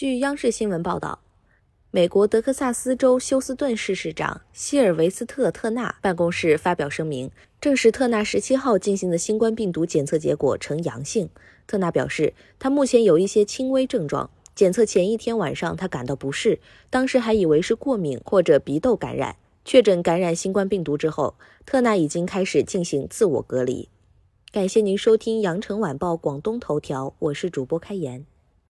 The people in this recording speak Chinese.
据央视新闻报道，美国德克萨斯州休斯顿市市长希尔维斯特特纳办公室发表声明，证实特纳十七号进行的新冠病毒检测结果呈阳性。特纳表示，他目前有一些轻微症状，检测前一天晚上他感到不适，当时还以为是过敏或者鼻窦感染。确诊感染新冠病毒之后，特纳已经开始进行自我隔离。感谢您收听羊城晚报广东头条，我是主播开言。